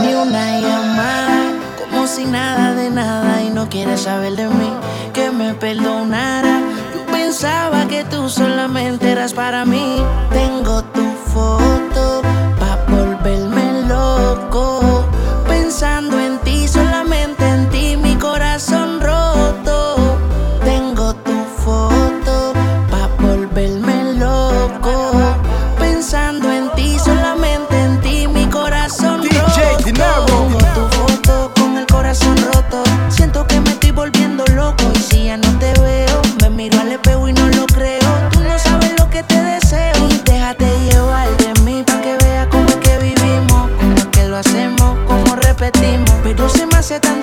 Ni una llamada, como si nada de nada y no quieres saber de mí, que me perdonara. Yo pensaba que tú solamente eras para mí. Tengo tu foto pa volverme loco, pensando en hace tan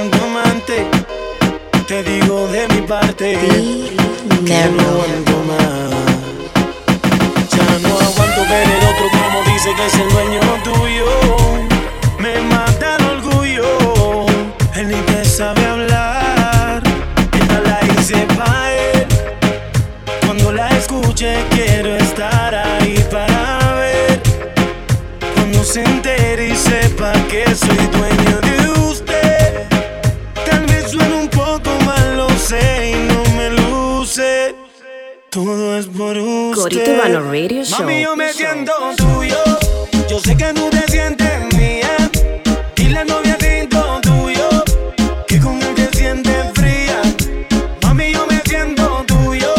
amante. Te digo de mi parte. que no aguanto más. Ya no aguanto ver el otro como dice que es el dueño tuyo. Me mata el orgullo. Él ni te sabe hablar. Por usted. Corito Urbano Radio Show. Mami, yo me siento tuyo. Yo sé que tú te sientes mía. Y la novia siento tuyo. Que con él te sientes fría. Mami, yo me siento tuyo.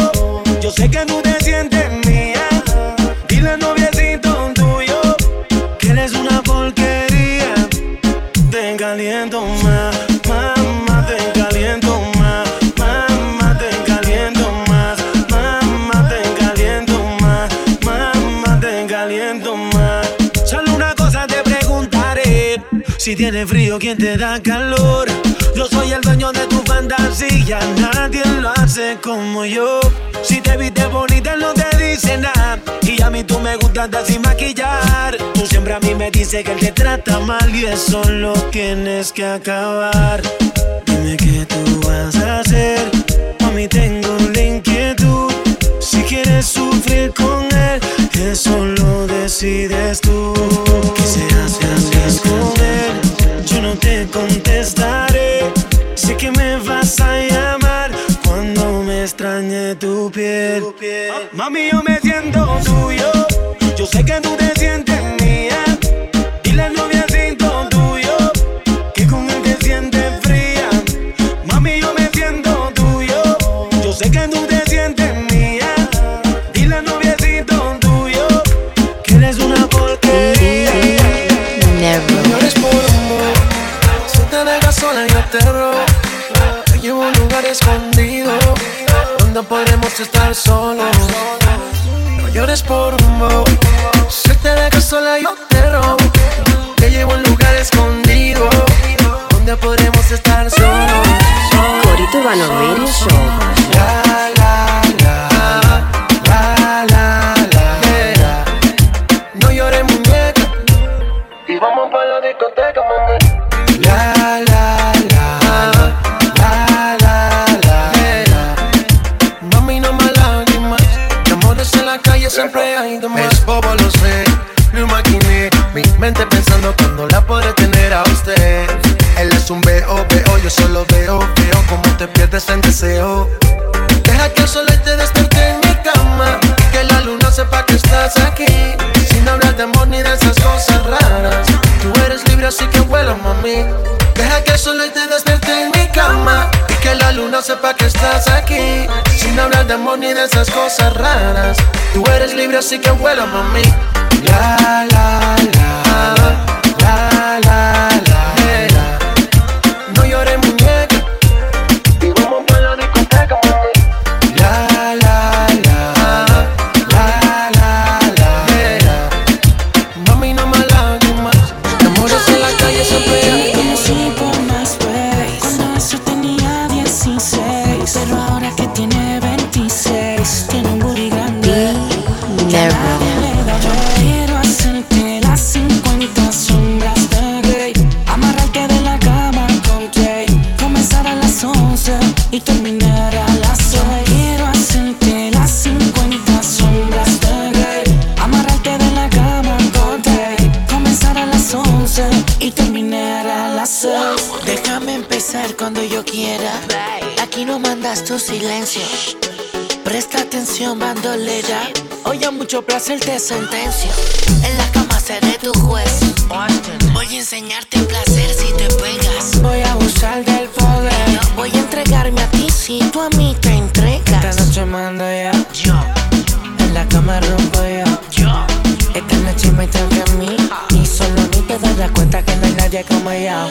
Yo sé que tú te sientes mía. Dile noviecito tuyo que eres una porquería. Te caliento más, si tienes frío, ¿quién te da calor? Yo soy el dueño de tu fantasía, nadie lo hace como yo. Si te viste bonita, no te dice nada. Y a mí tú me gustas de sin maquillar. Tú siempre a mí me dices que él te trata mal y eso lo tienes que acabar. Dime qué tú vas a hacer. Mami, tengo la inquietud. Si quieres sufrir con él, eso lo decides tú. ¿Qué serás que? Yo no te contestaré. Sé que me vas a llamar cuando me extrañe tu piel. Mami, yo me sola yo te robo. Te llevo a un lugar escondido donde podremos estar solos. No llores por amor, si te sola yo te robo. Te llevo a un lugar escondido donde podremos estar solos. Corito Show. Calle siempre hay de más. Es bobo, lo sé, lo imaginé. Mi mente pensando cuando la podré tener a usted. Él es un veo, veo, yo solo veo, veo como te pierdes en deseo. Deja que el sol te despierte en mi cama. Que la luna sepa que estás aquí. Sin hablar de amor ni de esas cosas raras. Tú eres libre, así que vuela, mami. Deja que el sol te despierte en mi cama. Y que la luna sepa que estás aquí. Ni de esas cosas raras. Tú eres libre, así que vuela, mami. La, la, tu silencio. Presta atención, bandolera. Hoy a mucho placer te sentencio. En la cama seré tu juez. Voy a enseñarte placer si te pegas. Voy a abusar del poder. Voy a entregarme a ti si tú a mí te entregas. Esta noche mando ya. Yo. En la cama rompo yo. Yo. Esta noche me toca a mí. Ah. Y solo a mí te darás cuenta que no hay nadie como yo.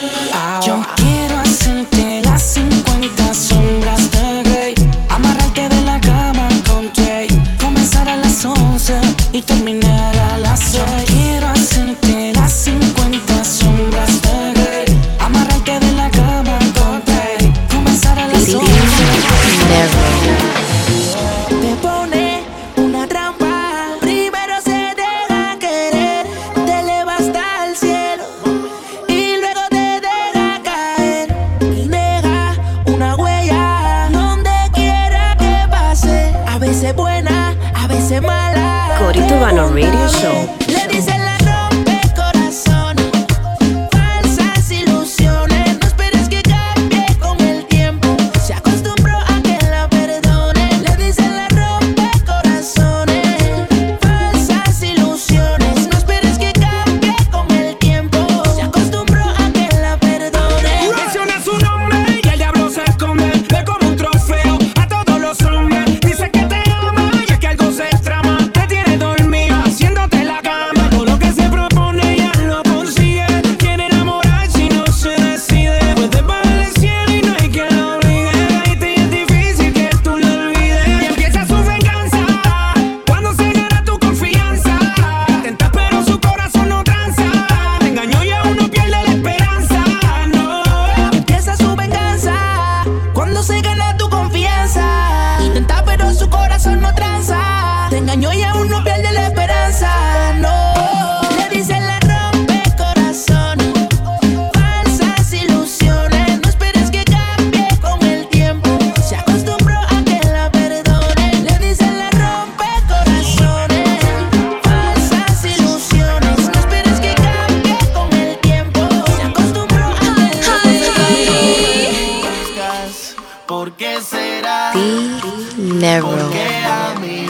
dinero. A mí.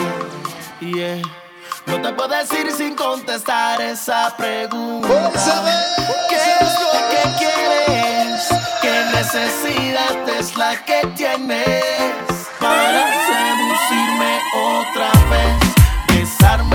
No te puedo decir sin contestar esa pregunta. ¿Qué es lo que quieres? ¿Qué necesidad es la que tienes para seducirme otra vez? Besarme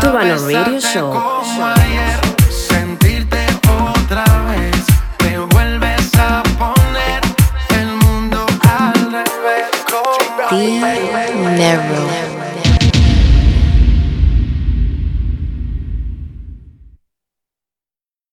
Tubano Radio Show. Sentirte otra a poner el.